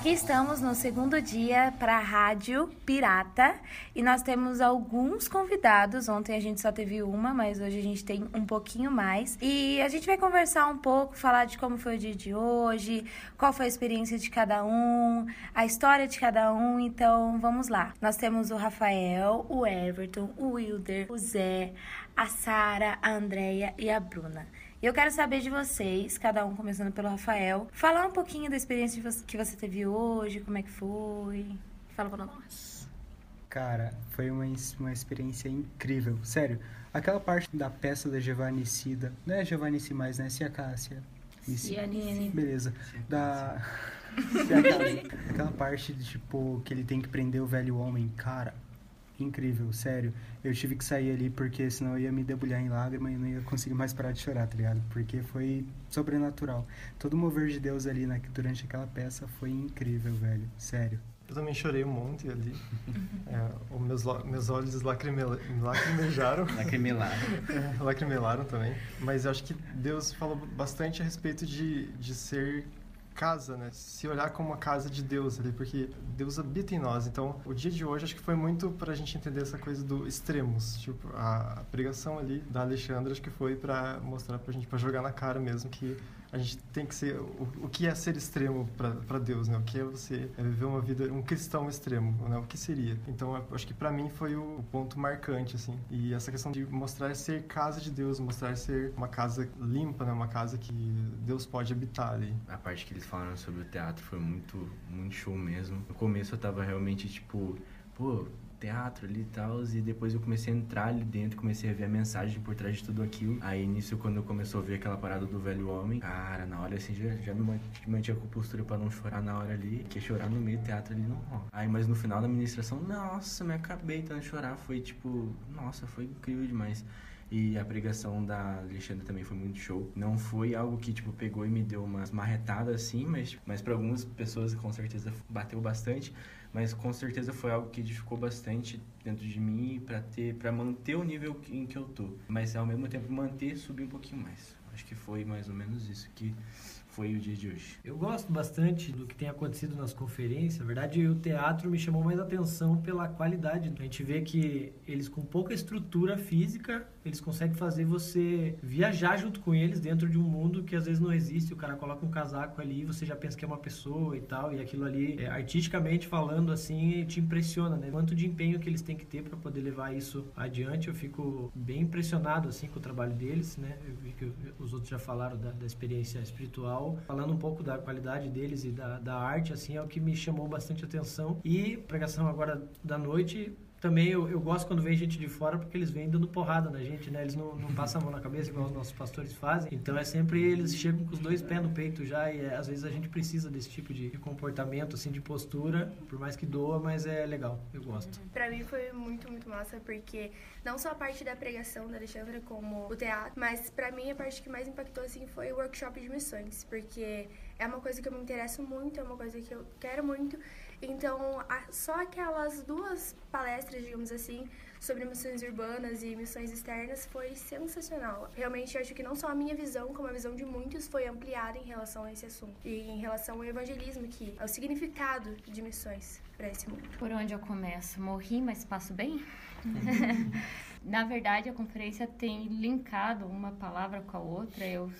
Aqui estamos no segundo dia para a Rádio Pirata e nós temos alguns convidados. Ontem a gente só teve uma, mas hoje a gente tem um pouquinho mais. E a gente vai conversar um pouco, falar de como foi o dia de hoje, qual foi a experiência de cada um, a história de cada um. Então vamos lá. Nós temos o Rafael, o Everton, o Wilder, o Zé, a Sara, a Andrea e a Bruna. E eu quero saber de vocês, cada um começando pelo Rafael, falar um pouquinho da experiência que você teve hoje, como é que foi. Fala pra nós. Cara, foi uma, uma experiência incrível. Sério, aquela parte da peça da Giovanni Cida, não é Giovanni C mais, né? Cia Cássia. Cianice. Beleza. Da. aquela parte de tipo que ele tem que prender o velho homem, cara incrível, sério. Eu tive que sair ali porque senão eu ia me debulhar em lágrima e não ia conseguir mais parar de chorar, tá ligado? Porque foi sobrenatural. Todo o mover de Deus ali na, durante aquela peça foi incrível, velho, sério. Eu também chorei um monte ali. é, os meus, meus olhos lacrimela, lacrimejaram. Lacrimelaram. é, lacrimelaram também. Mas eu acho que Deus falou bastante a respeito de, de ser casa, né? Se olhar como uma casa de Deus ali, porque Deus habita em nós. Então, o dia de hoje acho que foi muito para a gente entender essa coisa do extremos. Tipo, a pregação ali da Alexandra acho que foi para mostrar para a gente, para jogar na cara mesmo que a gente tem que ser o, o que é ser extremo para Deus, né? O que é você é viver uma vida um cristão extremo, né? O que seria? Então, acho que para mim foi o, o, ponto marcante assim. E essa questão de mostrar ser casa de Deus, mostrar ser uma casa limpa, né? Uma casa que Deus pode habitar ali. A parte que eles falaram sobre o teatro foi muito muito show mesmo. No começo eu tava realmente tipo, pô, teatro ali e tal, e depois eu comecei a entrar ali dentro, comecei a ver a mensagem por trás de tudo aquilo. Aí nisso, quando eu começou a ver aquela parada do velho homem, cara, na hora assim, já, já me mantinha com postura pra não chorar na hora ali, que chorar no meio do teatro ali não rola. Aí, mas no final da ministração, nossa, me acabei tentando chorar, foi tipo, nossa, foi incrível demais. E a pregação da Alexandre também foi muito show. Não foi algo que, tipo, pegou e me deu umas marretadas assim, mas, mas para algumas pessoas com certeza bateu bastante mas com certeza foi algo que edificou bastante dentro de mim para ter para manter o nível em que eu tô, mas ao mesmo tempo manter subir um pouquinho mais. Acho que foi mais ou menos isso que foi o dia de hoje? Eu gosto bastante do que tem acontecido nas conferências. Na verdade, o teatro me chamou mais atenção pela qualidade. A gente vê que eles, com pouca estrutura física, eles conseguem fazer você viajar junto com eles dentro de um mundo que às vezes não existe. O cara coloca um casaco ali e você já pensa que é uma pessoa e tal. E aquilo ali, é, artisticamente falando, assim, te impressiona, né? Quanto de empenho que eles têm que ter para poder levar isso adiante. Eu fico bem impressionado, assim, com o trabalho deles, né? Eu vi que os outros já falaram da, da experiência espiritual falando um pouco da qualidade deles e da, da arte, assim, é o que me chamou bastante atenção. E pregação agora da noite, também eu, eu, gosto quando vem gente de fora porque eles vêm dando porrada na gente, né? Eles não, não passam a mão na cabeça igual os nossos pastores fazem. Então é sempre eles chegam com os dois pés no peito já e é, às vezes a gente precisa desse tipo de, comportamento, assim, de postura, por mais que doa, mas é legal, eu gosto. Para mim foi muito, muito massa porque não só a parte da pregação da Alexandra como o teatro, mas para mim a parte que mais impactou assim foi o workshop de missões, porque é uma coisa que eu me interesso muito, é uma coisa que eu quero muito então, só aquelas duas palestras, digamos assim, sobre missões urbanas e missões externas foi sensacional. Realmente, acho que não só a minha visão, como a visão de muitos foi ampliada em relação a esse assunto. E em relação ao evangelismo, que é o significado de missões para esse mundo. Por onde eu começo? Morri, mas passo bem? Na verdade, a conferência tem linkado uma palavra com a outra. Eu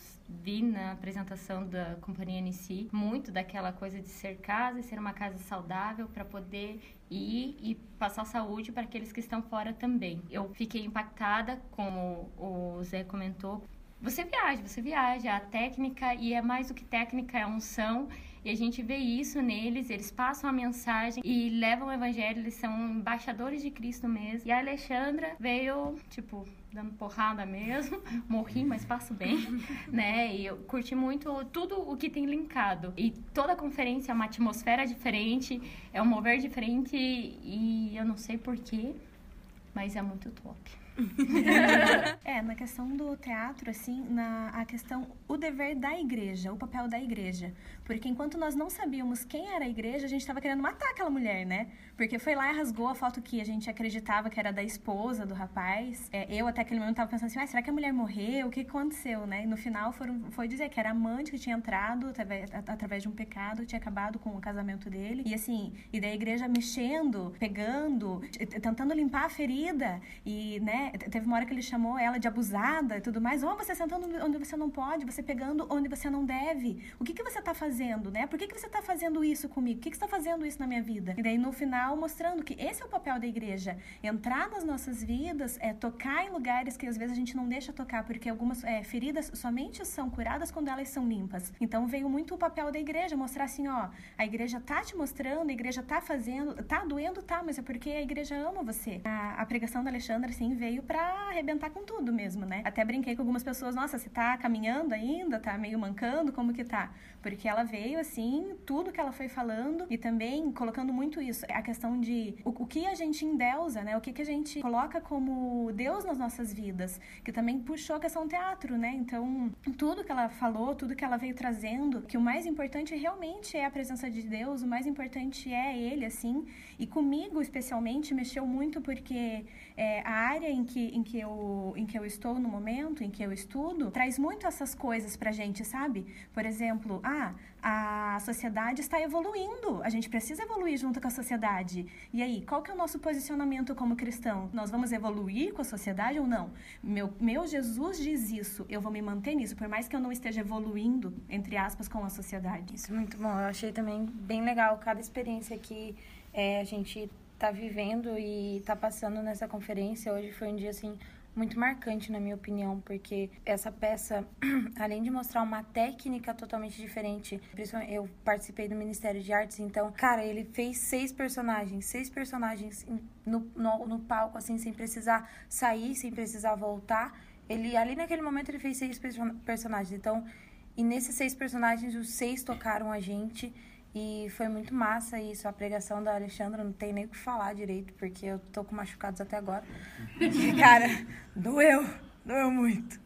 vi na apresentação da companhia em si muito daquela coisa de ser casa e ser uma casa saudável para poder ir e passar saúde para aqueles que estão fora também. Eu fiquei impactada, como o Zé comentou. Você viaja, você viaja, a técnica, e é mais do que técnica, é unção. E a gente vê isso neles, eles passam a mensagem e levam o evangelho, eles são embaixadores de Cristo mesmo. E a Alexandra veio, tipo, dando porrada mesmo, morri, mas passo bem, né? E eu curti muito tudo o que tem linkado. E toda conferência é uma atmosfera diferente, é um mover diferente e eu não sei porquê, mas é muito top. é, na questão do teatro, assim, na a questão, o dever da igreja, o papel da igreja. Porque enquanto nós não sabíamos quem era a igreja, a gente estava querendo matar aquela mulher, né? Porque foi lá e rasgou a foto que a gente acreditava que era da esposa do rapaz. É, eu até aquele momento estava pensando assim, ah, será que a mulher morreu? O que aconteceu, né? E no final foram, foi dizer que era amante que tinha entrado através, através de um pecado, tinha acabado com o casamento dele. E assim, e da igreja mexendo, pegando, tentando limpar a ferida. E, né, teve uma hora que ele chamou ela de abusada e tudo mais. Oh, você sentando onde você não pode, você pegando onde você não deve. O que, que você está fazendo, né? Por que, que você está fazendo isso comigo? Por que, que você está fazendo isso na minha vida? E daí, no final, mostrando que esse é o papel da igreja. Entrar nas nossas vidas, é tocar em lugares que às vezes a gente não deixa tocar, porque algumas é, feridas somente são curadas quando elas são limpas. Então, veio muito o papel da igreja, mostrar assim, ó, a igreja tá te mostrando, a igreja tá fazendo, tá doendo, tá, mas é porque a igreja ama você. A, a pregação da Alexandra, assim, veio para arrebentar com tudo mesmo, né? Até brinquei com algumas pessoas, nossa, você tá caminhando ainda, tá meio mancando, como que tá? Porque ela veio, assim, tudo que ela foi falando e também colocando muito isso, a questão de o, o que a gente endeusa, né? O que, que a gente coloca como Deus nas nossas vidas, que também puxou a questão teatro, né? Então, tudo que ela falou, tudo que ela veio trazendo, que o mais importante realmente é a presença de Deus, o mais importante é Ele, assim, e comigo especialmente mexeu muito porque é, a área em que, em, que eu, em que eu estou no momento, em que eu estudo, traz muito essas coisas pra gente, sabe? Por exemplo, ah, a sociedade está evoluindo, a gente precisa evoluir junto com a sociedade. E aí, qual que é o nosso posicionamento como cristão? Nós vamos evoluir com a sociedade ou não? Meu, meu Jesus diz isso, eu vou me manter nisso, por mais que eu não esteja evoluindo, entre aspas, com a sociedade. Isso é muito bom, eu achei também bem legal cada experiência que é, a gente tá vivendo e tá passando nessa conferência. Hoje foi um dia, assim, muito marcante, na minha opinião, porque essa peça, além de mostrar uma técnica totalmente diferente, eu participei do Ministério de Artes, então, cara, ele fez seis personagens, seis personagens no, no, no palco, assim, sem precisar sair, sem precisar voltar. Ele, ali naquele momento, ele fez seis personagens, então, e nesses seis personagens, os seis tocaram a gente. E foi muito massa isso, a pregação da Alexandra, não tem nem o que falar direito, porque eu tô com machucados até agora. Cara, doeu, doeu muito.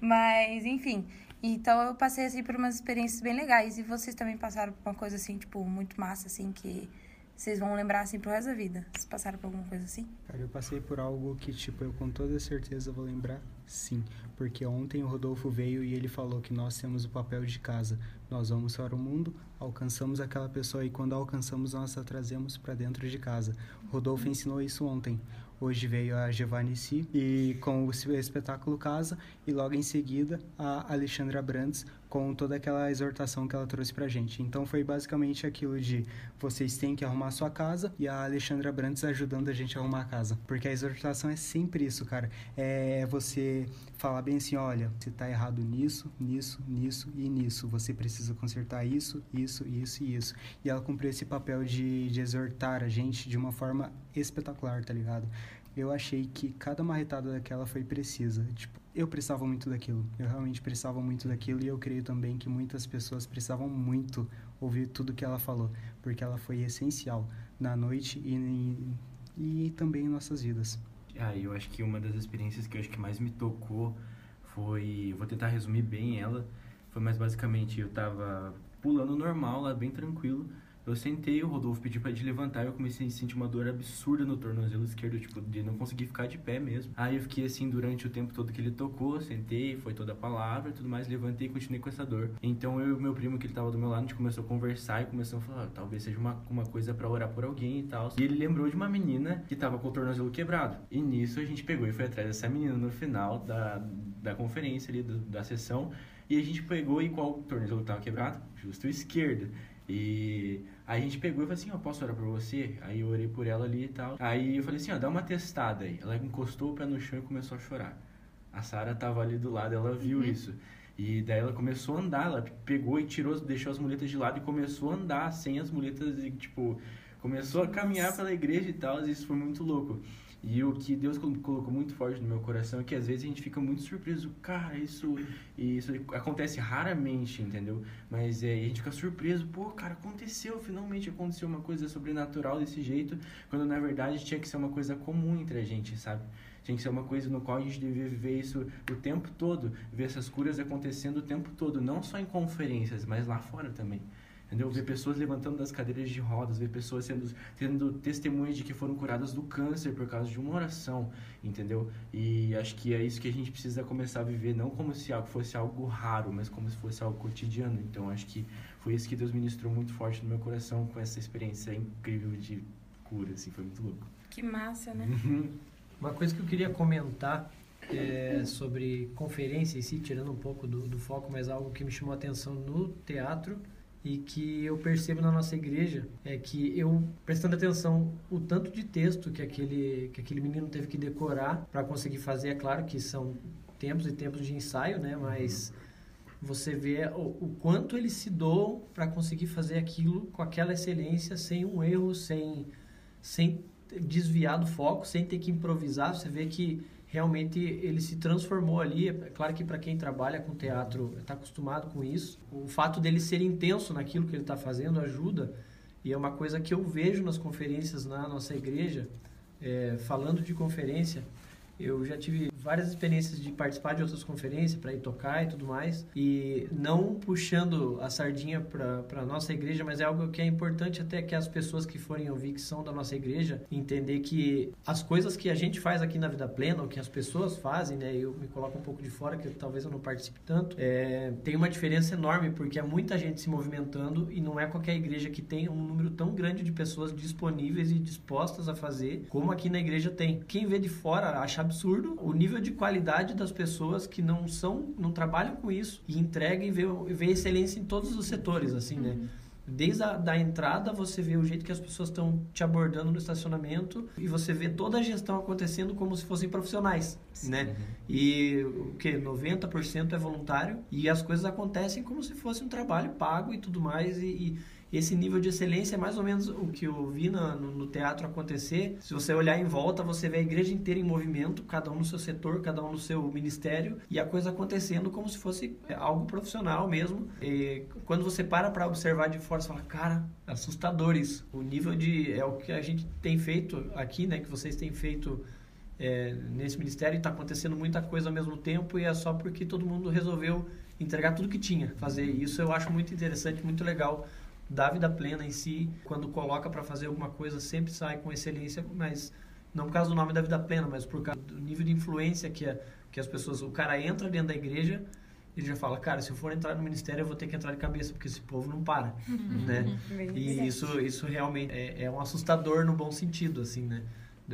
Mas, enfim, então eu passei, assim, por umas experiências bem legais. E vocês também passaram por uma coisa, assim, tipo, muito massa, assim, que vocês vão lembrar, assim, pro resto da vida. Vocês passaram por alguma coisa assim? Cara, eu passei por algo que, tipo, eu com toda certeza vou lembrar, sim. Porque ontem o Rodolfo veio e ele falou que nós temos o papel de casa. Nós vamos para o mundo, alcançamos aquela pessoa e quando alcançamos, nós a trazemos para dentro de casa. O Rodolfo ensinou isso ontem. Hoje veio a Giovanni e com o espetáculo Casa e logo em seguida a Alexandra Brandes com toda aquela exortação que ela trouxe pra gente. Então foi basicamente aquilo de vocês têm que arrumar sua casa e a Alexandra Brandes ajudando a gente a arrumar a casa. Porque a exortação é sempre isso, cara. É você falar bem assim, olha, você tá errado nisso, nisso, nisso e nisso. Você precisa consertar isso, isso, isso e isso. E ela cumpriu esse papel de, de exortar a gente de uma forma espetacular, tá ligado? Eu achei que cada marretada daquela foi precisa. Tipo, eu precisava muito daquilo. Eu realmente precisava muito daquilo e eu creio também que muitas pessoas precisavam muito ouvir tudo que ela falou, porque ela foi essencial na noite e, e, e também em nossas vidas. Ah, eu acho que uma das experiências que eu acho que mais me tocou foi, vou tentar resumir bem ela, foi mais basicamente eu tava pulando normal lá, bem tranquilo, eu sentei, o Rodolfo pediu pra gente levantar e eu comecei a sentir uma dor absurda no tornozelo esquerdo, tipo, de não conseguir ficar de pé mesmo. Aí eu fiquei assim durante o tempo todo que ele tocou, sentei, foi toda a palavra e tudo mais, levantei e continuei com essa dor. Então eu e meu primo, que ele tava do meu lado, a gente começou a conversar e começou a falar, ah, talvez seja uma, uma coisa para orar por alguém e tal. E ele lembrou de uma menina que tava com o tornozelo quebrado. E nisso a gente pegou e foi atrás dessa menina no final da, da conferência ali, do, da sessão. E a gente pegou e qual tornozelo tava quebrado? Justo o esquerdo. E a gente pegou e falou assim, ó, oh, posso orar por você? Aí eu orei por ela ali e tal. Aí eu falei assim, ó, dá uma testada aí. Ela encostou o pé no chão e começou a chorar. A Sara tava ali do lado, ela viu uhum. isso. E daí ela começou a andar, ela pegou e tirou, deixou as muletas de lado e começou a andar sem as muletas e, tipo, começou a caminhar pela igreja e tal, e isso foi muito louco. E o que Deus colocou muito forte no meu coração é que às vezes a gente fica muito surpreso, cara, isso isso acontece raramente, entendeu? Mas é, a gente fica surpreso, pô, cara, aconteceu, finalmente aconteceu uma coisa sobrenatural desse jeito, quando na verdade tinha que ser uma coisa comum entre a gente, sabe? Tinha que ser uma coisa no qual a gente devia viver isso o tempo todo, ver essas curas acontecendo o tempo todo, não só em conferências, mas lá fora também entendeu? Ver pessoas levantando das cadeiras de rodas, ver pessoas sendo tendo testemunhas de que foram curadas do câncer por causa de uma oração, entendeu? E acho que é isso que a gente precisa começar a viver, não como se algo fosse algo raro, mas como se fosse algo cotidiano. Então acho que foi isso que Deus ministrou muito forte no meu coração com essa experiência incrível de cura, assim, foi muito louco. Que massa, né? Uhum. Uma coisa que eu queria comentar é sobre conferência em si, tirando um pouco do, do foco, mas algo que me chamou a atenção no teatro e que eu percebo na nossa igreja é que eu prestando atenção o tanto de texto que aquele que aquele menino teve que decorar para conseguir fazer é claro que são tempos e tempos de ensaio né? Mas você vê o, o quanto eles se doam para conseguir fazer aquilo com aquela excelência sem um erro sem sem desviar do foco sem ter que improvisar. Você vê que realmente ele se transformou ali. É claro que para quem trabalha com teatro está acostumado com isso. O fato dele ser intenso naquilo que ele está fazendo ajuda. E é uma coisa que eu vejo nas conferências na nossa igreja, é, falando de conferência, eu já tive várias experiências de participar de outras conferências para ir tocar e tudo mais. E não puxando a sardinha para nossa igreja mas é algo que é importante até que as pessoas que forem ouvir que são da nossa igreja entender que as coisas que a gente faz aqui na vida plena ou que as pessoas fazem né eu me coloco um pouco de fora que talvez eu não participe tanto é, tem uma diferença enorme porque é muita gente se movimentando e não é qualquer igreja que tem um número tão grande de pessoas disponíveis e dispostas a fazer como aqui na igreja tem. Quem vê de fora acha absurdo o nível de qualidade das pessoas que não são, não trabalham com isso e entregam e vê, vê excelência em todos os setores, assim, né? Uhum. Desde a da entrada, você vê o jeito que as pessoas estão te abordando no estacionamento e você vê toda a gestão acontecendo como se fossem profissionais, Sim. né? E o que? 90% é voluntário e as coisas acontecem como se fosse um trabalho pago e tudo mais e, e esse nível de excelência é mais ou menos o que eu vi no, no, teatro acontecer. Se você olhar em volta, você vê a igreja inteira em movimento, cada um no seu setor, cada um no seu ministério, e a coisa acontecendo como se fosse é, algo profissional mesmo. E quando você para para observar de fora, você fala, cara, assustador isso. O nível de. É o que a gente tem feito aqui, né? Que vocês têm feito. É, nesse ministério está acontecendo muita coisa ao mesmo tempo e é só porque todo mundo resolveu entregar tudo que tinha fazer isso eu acho muito interessante muito legal da vida plena em si, quando coloca para fazer alguma coisa, sempre sai com excelência, mas não por causa do nome da vida plena, mas por causa do nível de influência que, a, que as pessoas. O cara entra dentro da igreja, ele já fala, cara, se eu for entrar no ministério, eu vou ter que entrar de cabeça, porque esse povo não para, né? E isso, isso realmente é, é um assustador no bom sentido, assim, né?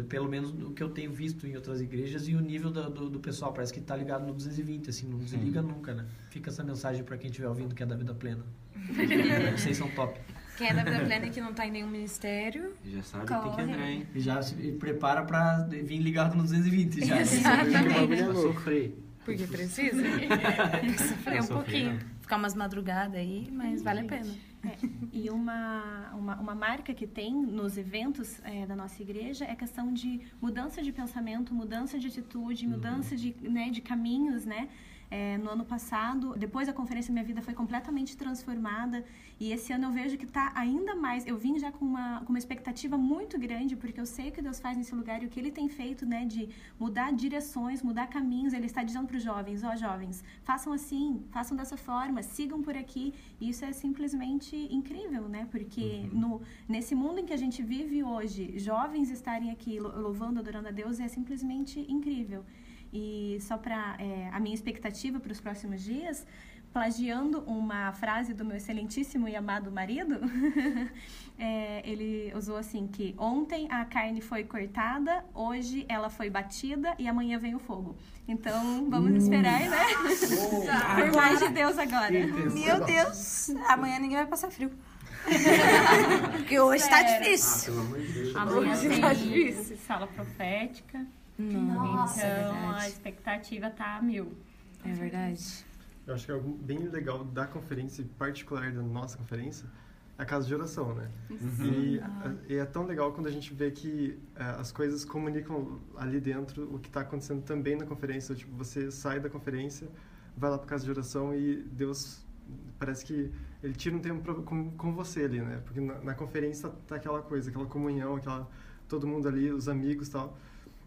Pelo menos o que eu tenho visto em outras igrejas e o nível do, do, do pessoal parece que está ligado no 220 assim não desliga uhum. nunca né? Fica essa mensagem para quem estiver ouvindo que é da vida plena. Vocês são top. Quem é da vida plena e que não está em nenhum ministério já sabe corre. tem que entrar hein? E já se prepara para vir ligado no 220 já. Exatamente. Para sofrer. Porque precisa sofrer um pouquinho. Ficar umas madrugadas aí mas vale a pena é, e uma, uma, uma, marca que tem nos eventos é, da nossa igreja é a questão de mudança de pensamento, mudança de atitude, mudança de, né, de caminhos, né? É, no ano passado, depois da conferência, minha vida foi completamente transformada. E esse ano eu vejo que está ainda mais. Eu vim já com uma, com uma expectativa muito grande, porque eu sei o que Deus faz nesse lugar e o que Ele tem feito, né, de mudar direções, mudar caminhos. Ele está dizendo para os jovens: ó, oh, jovens, façam assim, façam dessa forma, sigam por aqui. E isso é simplesmente incrível, né? Porque uhum. no, nesse mundo em que a gente vive hoje, jovens estarem aqui louvando, adorando a Deus é simplesmente incrível. E só para é, a minha expectativa para os próximos dias, plagiando uma frase do meu excelentíssimo e amado marido, é, ele usou assim que ontem a carne foi cortada, hoje ela foi batida e amanhã vem o fogo. Então vamos uh. esperar, né? Oh, Por mais de Deus agora. Meu Deus, amanhã ninguém vai passar frio. Porque hoje está difícil. Ah, Amanhã tem tá difícil. sala profética. Nossa, é então é a expectativa tá mil. É verdade. Eu acho que algo bem legal da conferência, em particular da nossa conferência, a casa de oração, né? E, e é tão legal quando a gente vê que é, as coisas comunicam ali dentro o que está acontecendo também na conferência. Tipo, você sai da conferência, vai lá para casa de oração e Deus parece que ele tira um tempo pra, com, com você ali, né? Porque na, na conferência tá, tá, aquela coisa, aquela comunhão, aquela todo mundo ali, os amigos, tal.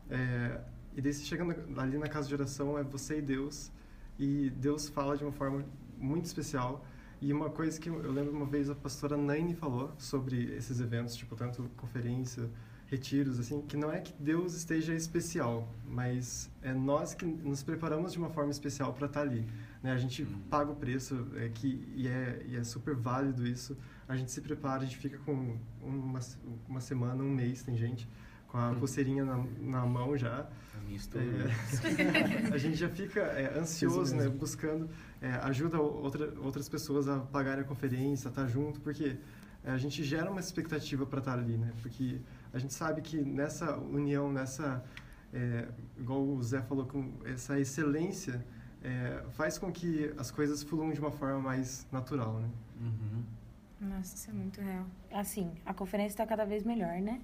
É, e daí você chega na, ali na casa de oração é você e Deus e Deus fala de uma forma muito especial e uma coisa que eu lembro uma vez a pastora Naine falou sobre esses eventos, tipo, tanto conferência, retiros, assim, que não é que Deus esteja especial, mas é nós que nos preparamos de uma forma especial para estar tá ali. Né? A gente uhum. paga o preço, é, que, e, é, e é super válido isso. A gente se prepara, a gente fica com uma, uma semana, um mês, tem gente, com a uhum. pulseirinha na, na mão já. A minha é, a gente já fica é, ansioso, né? Buscando é, ajuda outra, outras pessoas a pagarem a conferência, a estar junto, porque é, a gente gera uma expectativa para estar ali, né? Porque a gente sabe que nessa união, nessa, é, igual o Zé falou, com essa excelência, é, faz com que as coisas fluam de uma forma mais natural, né? Uhum. Nossa, isso é muito real. Assim, a conferência está cada vez melhor, né?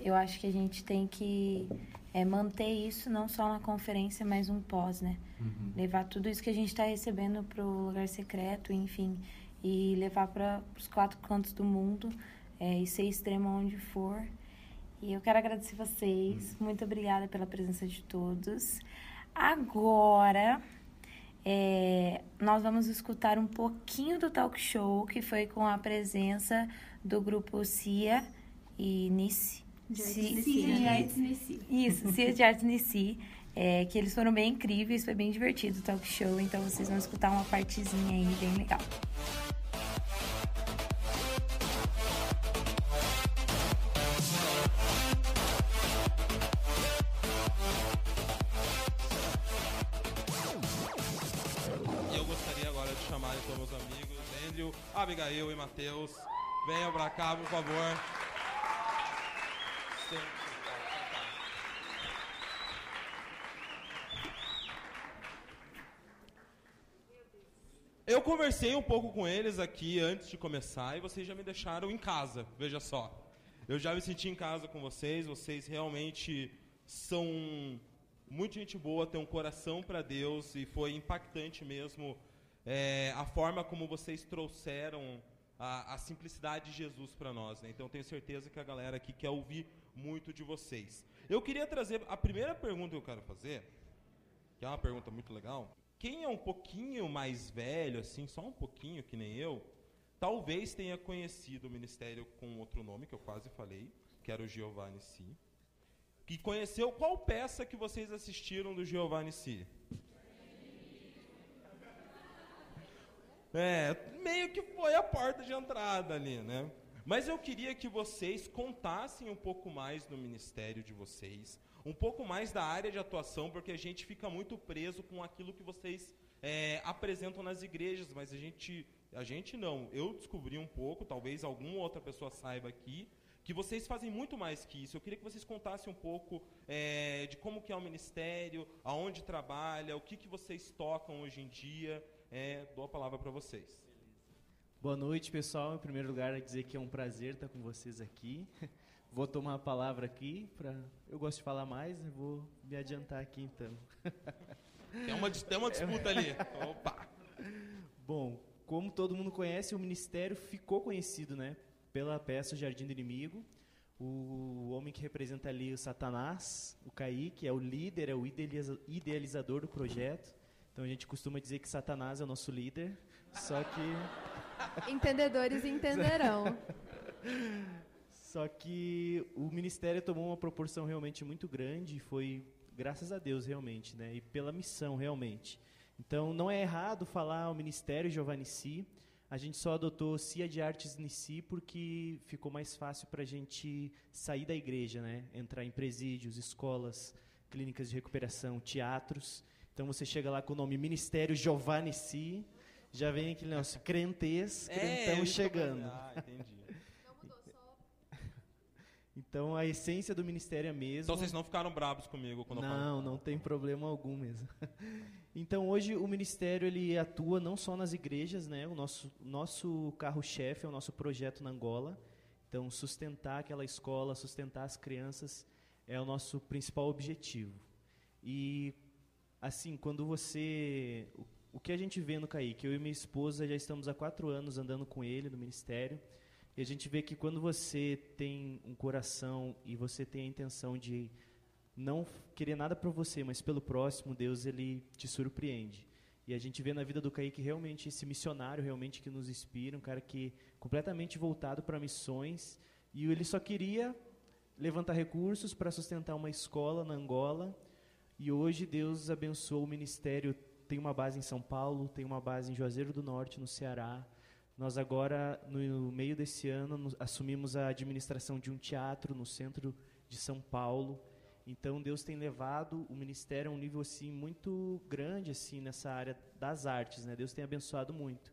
Eu acho que a gente tem que é, manter isso não só na conferência, mas um pós, né? Uhum. Levar tudo isso que a gente está recebendo para o lugar secreto, enfim, e levar para os quatro cantos do mundo é, e ser extremo onde for. E eu quero agradecer vocês. Uhum. Muito obrigada pela presença de todos. Agora, é, nós vamos escutar um pouquinho do talk show que foi com a presença do grupo CIA e Nice. Cia de Artes Nissi. Isso, Cia de Artes Nissi. É, que eles foram bem incríveis, foi bem divertido o talk show, então vocês vão escutar uma partezinha aí bem legal. eu gostaria agora de chamar então meus amigos, Andrew, Abigail e Matheus. Venham pra cá, por favor. Eu conversei um pouco com eles aqui antes de começar e vocês já me deixaram em casa, veja só. Eu já me senti em casa com vocês, vocês realmente são muito gente boa, têm um coração para Deus e foi impactante mesmo é, a forma como vocês trouxeram a, a simplicidade de Jesus para nós. Né? Então tenho certeza que a galera aqui quer ouvir muito de vocês. Eu queria trazer a primeira pergunta que eu quero fazer, que é uma pergunta muito legal. Quem é um pouquinho mais velho, assim, só um pouquinho que nem eu, talvez tenha conhecido o ministério com outro nome que eu quase falei, que era o Giovanni Si. Que conheceu qual peça que vocês assistiram do Giovanni Si? É, meio que foi a porta de entrada ali, né? Mas eu queria que vocês contassem um pouco mais do ministério de vocês, um pouco mais da área de atuação, porque a gente fica muito preso com aquilo que vocês é, apresentam nas igrejas, mas a gente, a gente não. Eu descobri um pouco, talvez alguma outra pessoa saiba aqui, que vocês fazem muito mais que isso. Eu queria que vocês contassem um pouco é, de como que é o ministério, aonde trabalha, o que, que vocês tocam hoje em dia. É, dou a palavra para vocês. Boa noite, pessoal. Em primeiro lugar, dizer que é um prazer estar com vocês aqui. Vou tomar a palavra aqui para. Eu gosto de falar mais, vou me adiantar aqui então. Tem uma, tem uma disputa ali. Opa! Bom, como todo mundo conhece, o ministério ficou conhecido, né? Pela peça Jardim do Inimigo. O homem que representa ali o Satanás, o Kaique, é o líder, é o idealizador do projeto. Então a gente costuma dizer que Satanás é o nosso líder, só que Entendedores entenderão. Só que o ministério tomou uma proporção realmente muito grande e foi graças a Deus realmente, né? E pela missão realmente. Então não é errado falar o ministério Giovanni Si. A gente só adotou CIA de Artes Nici porque ficou mais fácil para a gente sair da igreja, né? Entrar em presídios, escolas, clínicas de recuperação, teatros. Então você chega lá com o nome Ministério Giovanni Si já vem aquele negócio, crentez, crentão é, chegando. Ah, entendi. Não mudou, só... Então a essência do ministério é a mesma. Então vocês não ficaram bravos comigo quando eu falei. Não, não tem problema algum mesmo. Então hoje o ministério ele atua não só nas igrejas, né? O nosso nosso carro-chefe é o nosso projeto na Angola. Então sustentar aquela escola, sustentar as crianças é o nosso principal objetivo. E assim, quando você o, que a gente vê no Kaique, eu e minha esposa já estamos há quatro anos andando com ele no ministério. E a gente vê que quando você tem um coração e você tem a intenção de não querer nada para você, mas pelo próximo, Deus ele te surpreende. E a gente vê na vida do Kaique realmente esse missionário realmente que nos inspira, um cara que completamente voltado para missões, e ele só queria levantar recursos para sustentar uma escola na Angola. E hoje Deus abençoou o ministério, tem uma base em São Paulo, tem uma base em Juazeiro do Norte, no Ceará. Nós agora, no meio desse ano, assumimos a administração de um teatro no centro de São Paulo. Então Deus tem levado o ministério a um nível assim muito grande assim nessa área das artes, né? Deus tem abençoado muito.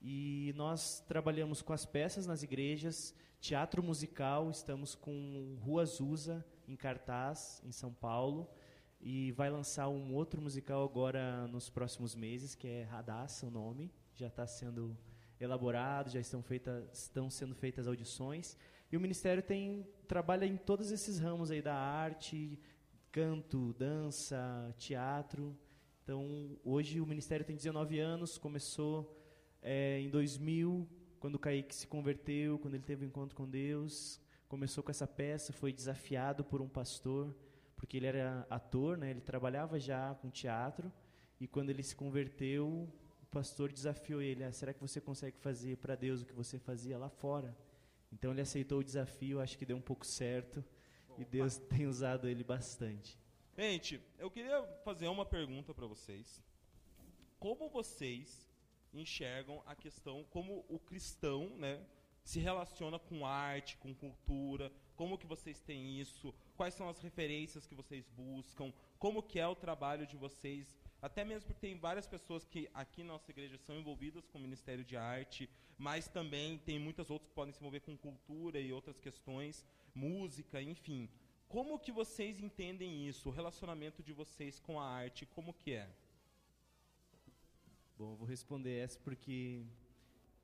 E nós trabalhamos com as peças nas igrejas, teatro musical, estamos com Rua Azusa em cartaz em São Paulo e vai lançar um outro musical agora nos próximos meses, que é Radassa o nome, já está sendo elaborado, já estão, feita, estão sendo feitas audições. E o Ministério tem trabalha em todos esses ramos aí da arte, canto, dança, teatro. Então, hoje o Ministério tem 19 anos, começou é, em 2000, quando o Kaique se converteu, quando ele teve um encontro com Deus. Começou com essa peça, foi desafiado por um pastor, porque ele era ator, né? ele trabalhava já com teatro. E quando ele se converteu, o pastor desafiou ele: ah, será que você consegue fazer para Deus o que você fazia lá fora? Então ele aceitou o desafio, acho que deu um pouco certo e Deus tem usado ele bastante. Gente, eu queria fazer uma pergunta para vocês. Como vocês enxergam a questão, como o cristão, né, se relaciona com arte, com cultura? Como que vocês têm isso? Quais são as referências que vocês buscam? Como que é o trabalho de vocês até mesmo porque tem várias pessoas que aqui na nossa igreja são envolvidas com o Ministério de Arte, mas também tem muitas outras que podem se envolver com cultura e outras questões, música, enfim. Como que vocês entendem isso, o relacionamento de vocês com a arte, como que é? Bom, eu vou responder essa porque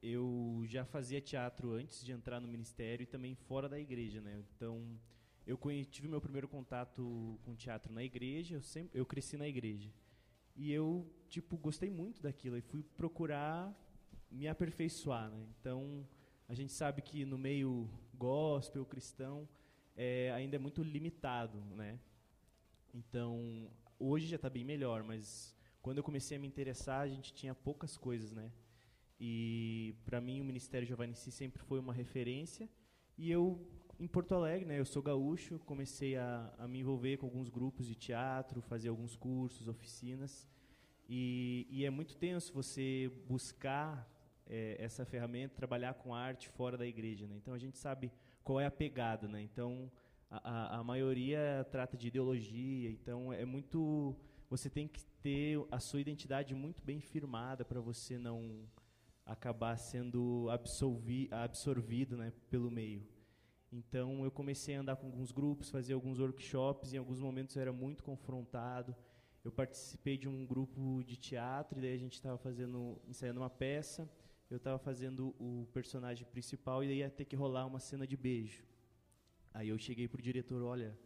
eu já fazia teatro antes de entrar no ministério e também fora da igreja, né? Então, eu tive meu primeiro contato com teatro na igreja, eu sempre eu cresci na igreja. E eu, tipo, gostei muito daquilo e fui procurar me aperfeiçoar, né? Então, a gente sabe que no meio gospel, cristão, é, ainda é muito limitado, né? Então, hoje já está bem melhor, mas quando eu comecei a me interessar, a gente tinha poucas coisas, né? E para mim o Ministério Giovannici sempre foi uma referência. E eu, em Porto Alegre, né, eu sou gaúcho, comecei a, a me envolver com alguns grupos de teatro, fazer alguns cursos, oficinas. E, e é muito tenso você buscar é, essa ferramenta, trabalhar com arte fora da igreja. Né? Então a gente sabe qual é a pegada. Né? Então a, a, maioria trata de ideologia, então é muito. Você tem que ter a sua identidade muito bem firmada para você não acabar sendo absolvi, absorvido né, pelo meio. Então eu comecei a andar com alguns grupos, fazer alguns workshops, em alguns momentos eu era muito confrontado. Eu participei de um grupo de teatro, e daí a gente estava fazendo, ensaiando uma peça, eu estava fazendo o personagem principal e daí ia ter que rolar uma cena de beijo. Aí eu cheguei pro diretor, olha,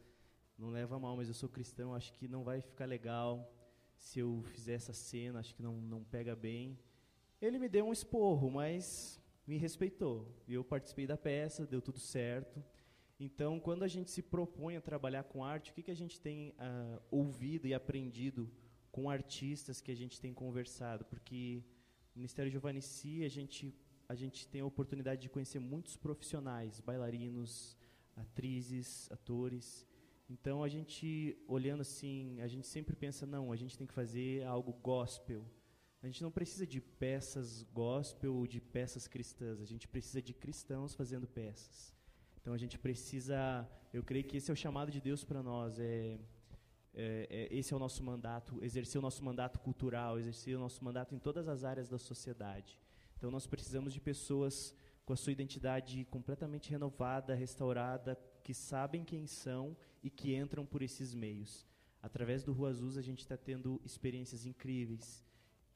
não leva mal, mas eu sou cristão, acho que não vai ficar legal se eu fizer essa cena, acho que não, não pega bem. Ele me deu um esporro, mas me respeitou. Eu participei da peça, deu tudo certo. Então, quando a gente se propõe a trabalhar com arte, o que, que a gente tem uh, ouvido e aprendido com artistas que a gente tem conversado? Porque no Ministério Giovannici, a gente, a gente tem a oportunidade de conhecer muitos profissionais, bailarinos, atrizes, atores. Então, a gente, olhando assim, a gente sempre pensa, não, a gente tem que fazer algo gospel, a gente não precisa de peças gospel ou de peças cristãs, a gente precisa de cristãos fazendo peças. Então a gente precisa, eu creio que esse é o chamado de Deus para nós, é, é, é, esse é o nosso mandato, exercer o nosso mandato cultural, exercer o nosso mandato em todas as áreas da sociedade. Então nós precisamos de pessoas com a sua identidade completamente renovada, restaurada, que sabem quem são e que entram por esses meios. Através do Rua Azul, a gente está tendo experiências incríveis,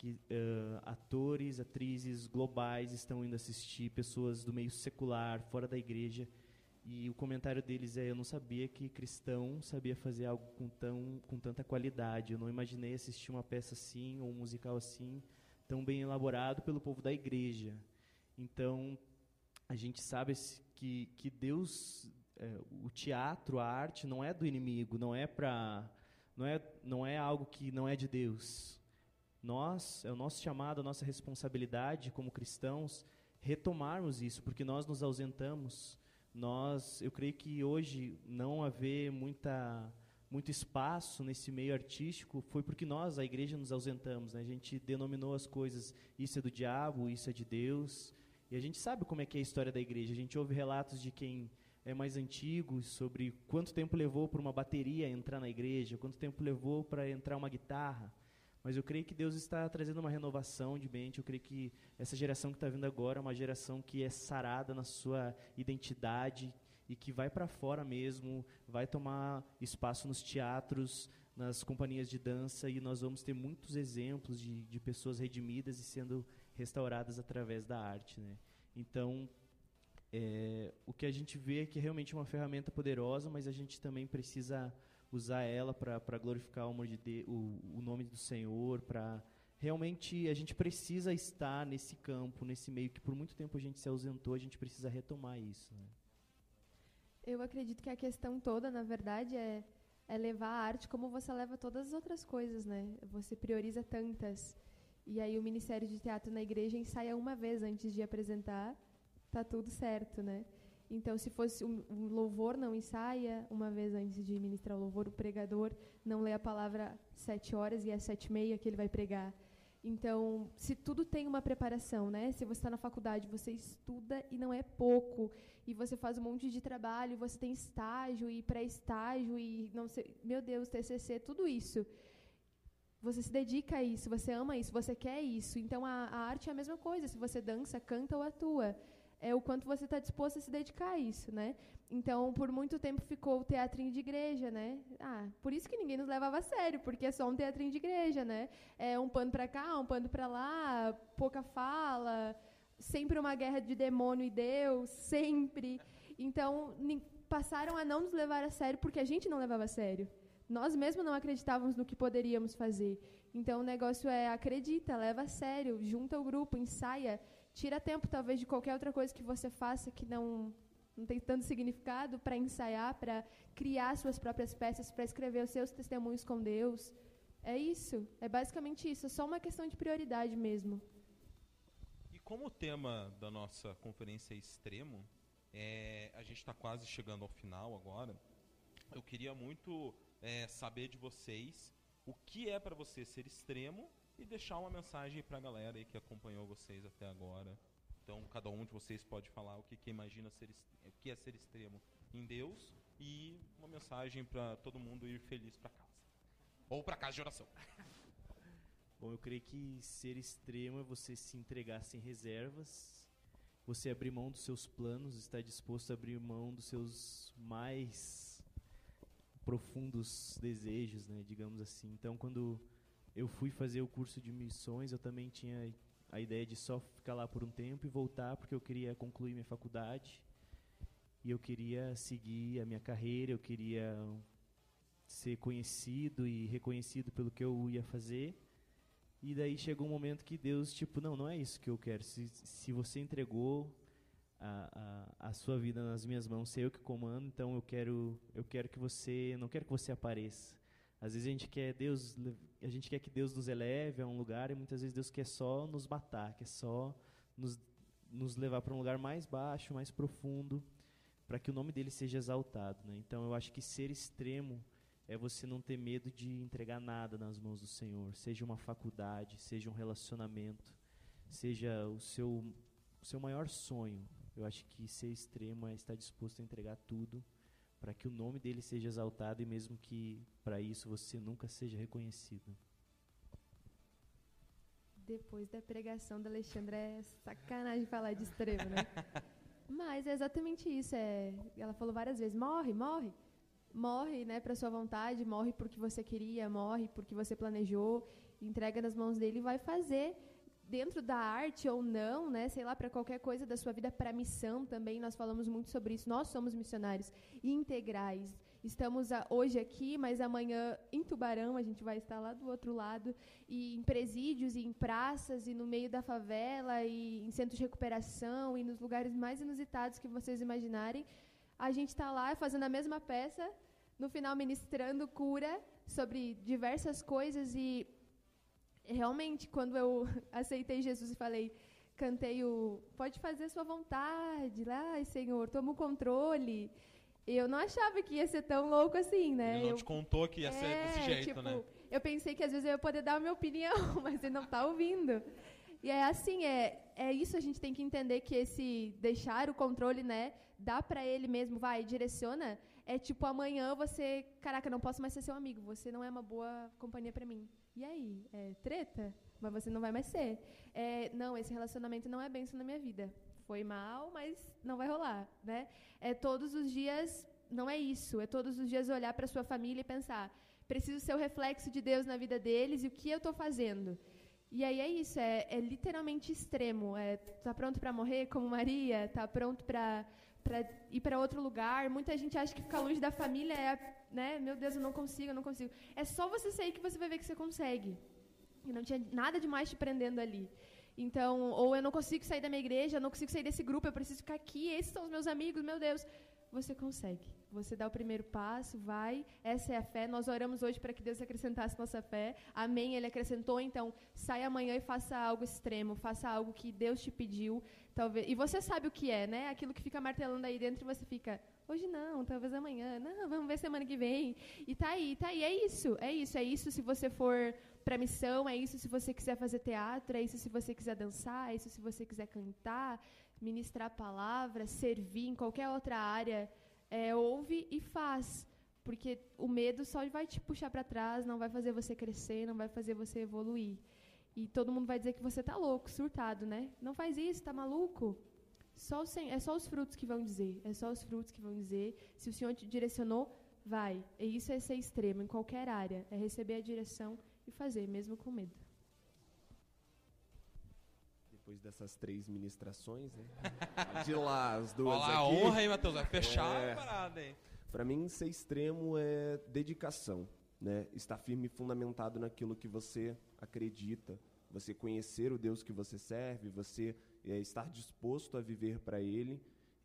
que uh, atores, atrizes globais estão indo assistir, pessoas do meio secular, fora da igreja, e o comentário deles é: eu não sabia que cristão sabia fazer algo com, tão, com tanta qualidade. Eu não imaginei assistir uma peça assim ou um musical assim, tão bem elaborado pelo povo da igreja. Então, a gente sabe que, que Deus, é, o teatro, a arte, não é do inimigo, não é para, não é, não é algo que não é de Deus. Nós, é o nosso chamado, a nossa responsabilidade como cristãos retomarmos isso, porque nós nos ausentamos nós, eu creio que hoje não haver muita muito espaço nesse meio artístico foi porque nós, a igreja, nos ausentamos. Né? A gente denominou as coisas, isso é do diabo, isso é de Deus. E a gente sabe como é que é a história da igreja. A gente ouve relatos de quem é mais antigo sobre quanto tempo levou para uma bateria entrar na igreja, quanto tempo levou para entrar uma guitarra. Mas eu creio que Deus está trazendo uma renovação de mente. Eu creio que essa geração que está vindo agora é uma geração que é sarada na sua identidade e que vai para fora mesmo, vai tomar espaço nos teatros, nas companhias de dança e nós vamos ter muitos exemplos de, de pessoas redimidas e sendo restauradas através da arte, né? Então, é, o que a gente vê é que é realmente uma ferramenta poderosa, mas a gente também precisa usar ela para glorificar o, de o, o nome do Senhor, para realmente a gente precisa estar nesse campo, nesse meio que por muito tempo a gente se ausentou, a gente precisa retomar isso. Né? Eu acredito que a questão toda, na verdade, é, é levar a arte como você leva todas as outras coisas, né? Você prioriza tantas. E aí o Ministério de Teatro na igreja ensaia uma vez antes de apresentar, tá tudo certo, né? Então, se fosse um, louvor, não ensaia uma vez antes de ministrar o louvor. O pregador não lê a palavra sete horas e é sete e meia que ele vai pregar. Então, se tudo tem uma preparação, né? Se você está na faculdade, você estuda e não é pouco, e você faz um monte de trabalho, você tem estágio e pré-estágio e não sei, meu Deus, TCC, tudo isso. Você se dedica a isso, você ama isso, você quer isso. Então, a, a arte é a mesma coisa. Se você dança, canta ou atua é o quanto você está disposto a se dedicar a isso, né? Então, por muito tempo ficou o teatrinho de igreja, né? Ah, por isso que ninguém nos levava a sério, porque é só um teatrinho de igreja, né? É um pano para cá, um pano para lá, pouca fala, sempre uma guerra de demônio e Deus, sempre. Então, passaram a não nos levar a sério porque a gente não levava a sério. Nós mesmos não acreditávamos no que poderíamos fazer. Então, o negócio é acredita, leva a sério, junta o grupo, ensaia tira tempo talvez de qualquer outra coisa que você faça que não não tem tanto significado para ensaiar, para criar suas próprias peças, para escrever os seus testemunhos com Deus. É isso, é basicamente isso, é só uma questão de prioridade mesmo. E como o tema da nossa conferência é extremo, é, a gente está quase chegando ao final agora. Eu queria muito é, saber de vocês o que é para você ser extremo e deixar uma mensagem para a galera aí que acompanhou vocês até agora. Então, cada um de vocês pode falar o que, que imagina ser o que é ser extremo em Deus e uma mensagem para todo mundo ir feliz para casa. Ou para casa de oração. Bom, eu creio que ser extremo é você se entregar sem reservas, você abrir mão dos seus planos, estar disposto a abrir mão dos seus mais profundos desejos, né, digamos assim. Então, quando eu fui fazer o curso de missões, eu também tinha a ideia de só ficar lá por um tempo e voltar, porque eu queria concluir minha faculdade e eu queria seguir a minha carreira, eu queria ser conhecido e reconhecido pelo que eu ia fazer. E daí chegou um momento que Deus, tipo, não, não é isso que eu quero. Se, se você entregou a, a, a sua vida nas minhas mãos, sei eu que comando, então eu quero, eu quero que você, não quero que você apareça. Às vezes a gente quer Deus, a gente quer que Deus nos eleve a um lugar e muitas vezes Deus quer só nos matar, quer só nos, nos levar para um lugar mais baixo, mais profundo, para que o nome dele seja exaltado. Né? Então eu acho que ser extremo é você não ter medo de entregar nada nas mãos do Senhor, seja uma faculdade, seja um relacionamento, seja o seu, o seu maior sonho. Eu acho que ser extremo é estar disposto a entregar tudo para que o nome dele seja exaltado e mesmo que para isso você nunca seja reconhecido. Depois da pregação da Alexandra é sacanagem falar de extremo, né? Mas é exatamente isso. É, ela falou várias vezes: morre, morre. Morre né, para sua vontade, morre porque você queria, morre porque você planejou, entrega nas mãos dele e vai fazer dentro da arte ou não, né, sei lá, para qualquer coisa da sua vida, para missão também. Nós falamos muito sobre isso. Nós somos missionários integrais. Estamos a, hoje aqui, mas amanhã em Tubarão, a gente vai estar lá do outro lado, e em presídios, e em praças, e no meio da favela, e em centros de recuperação, e nos lugares mais inusitados que vocês imaginarem. A gente está lá fazendo a mesma peça, no final ministrando cura sobre diversas coisas, e realmente, quando eu aceitei Jesus e falei, cantei o Pode fazer sua vontade, lá, Senhor, toma o controle eu não achava que ia ser tão louco assim, né? Ele não eu, te contou que ia é, ser desse jeito, tipo, né? Eu pensei que às vezes eu ia poder dar a minha opinião, mas ele não está ouvindo. E é assim, é, é isso a gente tem que entender que esse deixar o controle, né, dá para ele mesmo, vai, direciona, é tipo amanhã você, caraca, não posso mais ser seu amigo, você não é uma boa companhia para mim. E aí, é treta? Mas você não vai mais ser. É, não, esse relacionamento não é benção na minha vida foi mal, mas não vai rolar, né? É todos os dias, não é isso, é todos os dias olhar para sua família e pensar, preciso ser o reflexo de Deus na vida deles e o que eu estou fazendo. E aí é isso, é, é literalmente extremo. É, tá pronto para morrer como Maria? Tá pronto para para ir para outro lugar? Muita gente acha que ficar longe da família é, né? Meu Deus, eu não consigo, eu não consigo. É só você sair que você vai ver que você consegue. E não tinha nada demais te prendendo ali. Então, ou eu não consigo sair da minha igreja, eu não consigo sair desse grupo, eu preciso ficar aqui, esses são os meus amigos, meu Deus. Você consegue. Você dá o primeiro passo, vai. Essa é a fé. Nós oramos hoje para que Deus acrescentasse nossa fé. Amém. Ele acrescentou. Então, sai amanhã e faça algo extremo. Faça algo que Deus te pediu. Talvez. E você sabe o que é, né? Aquilo que fica martelando aí dentro e você fica. Hoje não, talvez amanhã. Não, vamos ver semana que vem. E tá aí, tá aí. É isso, é isso, é isso. Se você for para missão, é isso se você quiser fazer teatro, é isso se você quiser dançar, é isso se você quiser cantar, ministrar a palavra, servir em qualquer outra área. É, ouve e faz. Porque o medo só vai te puxar para trás, não vai fazer você crescer, não vai fazer você evoluir. E todo mundo vai dizer que você tá louco, surtado, né? Não faz isso, tá maluco? Só é só os frutos que vão dizer. É só os frutos que vão dizer. Se o Senhor te direcionou, vai. E isso é ser extremo em qualquer área. É receber a direção e fazer, mesmo com medo. Depois dessas três ministrações, né? De lá, as duas Olha lá, aqui. honra aí, Matheus. Vai fechar é, a parada, hein? Pra mim, ser extremo é dedicação, né? Estar firme e fundamentado naquilo que você acredita. Você conhecer o Deus que você serve, você é, estar disposto a viver para Ele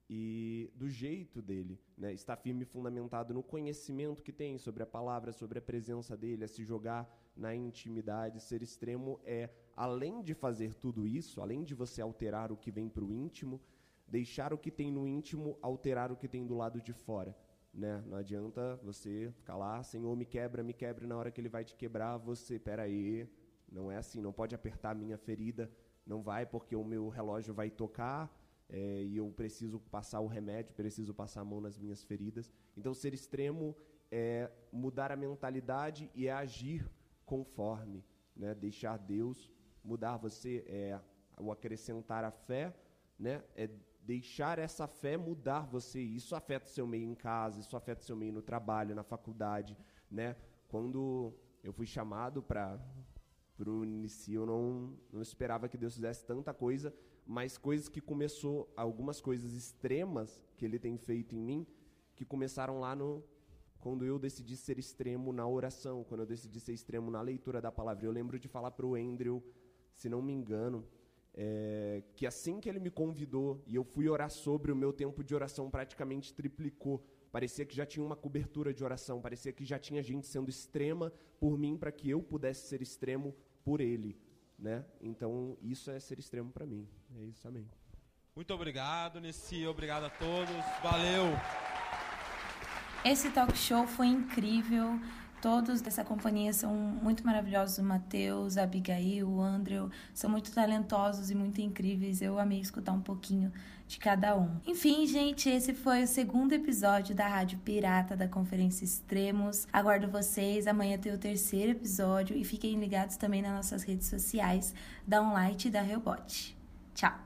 e do jeito dele, né? Estar firme e fundamentado no conhecimento que tem sobre a palavra, sobre a presença dele, a se jogar na intimidade. Ser extremo é, além de fazer tudo isso, além de você alterar o que vem para o íntimo, deixar o que tem no íntimo alterar o que tem do lado de fora. Né? Não adianta você ficar lá, Senhor, me quebra, me quebra, na hora que ele vai te quebrar, você, peraí, não é assim, não pode apertar a minha ferida, não vai porque o meu relógio vai tocar é, e eu preciso passar o remédio, preciso passar a mão nas minhas feridas. Então, ser extremo é mudar a mentalidade e é agir conforme, né? Deixar Deus mudar você é o acrescentar a fé, né? É deixar essa fé mudar você. Isso afeta o seu meio em casa, isso afeta o seu meio no trabalho, na faculdade, né? Quando eu fui chamado para para o início, eu não, não esperava que Deus fizesse tanta coisa, mas coisas que começou, algumas coisas extremas que Ele tem feito em mim, que começaram lá no quando eu decidi ser extremo na oração, quando eu decidi ser extremo na leitura da palavra. Eu lembro de falar para o Andrew, se não me engano, é, que assim que ele me convidou e eu fui orar sobre, o meu tempo de oração praticamente triplicou. Parecia que já tinha uma cobertura de oração, parecia que já tinha gente sendo extrema por mim para que eu pudesse ser extremo por ele, né? Então, isso é ser extremo para mim. É isso, amém. Muito obrigado, Nessi, obrigado a todos. Valeu. Esse talk show foi incrível. Todos dessa companhia são muito maravilhosos. O Matheus, a Abigail, o Andrew são muito talentosos e muito incríveis. Eu amei escutar um pouquinho de cada um. Enfim, gente, esse foi o segundo episódio da Rádio Pirata da Conferência Extremos. Aguardo vocês. Amanhã tem o terceiro episódio e fiquem ligados também nas nossas redes sociais da Onlight e da Robot. Tchau!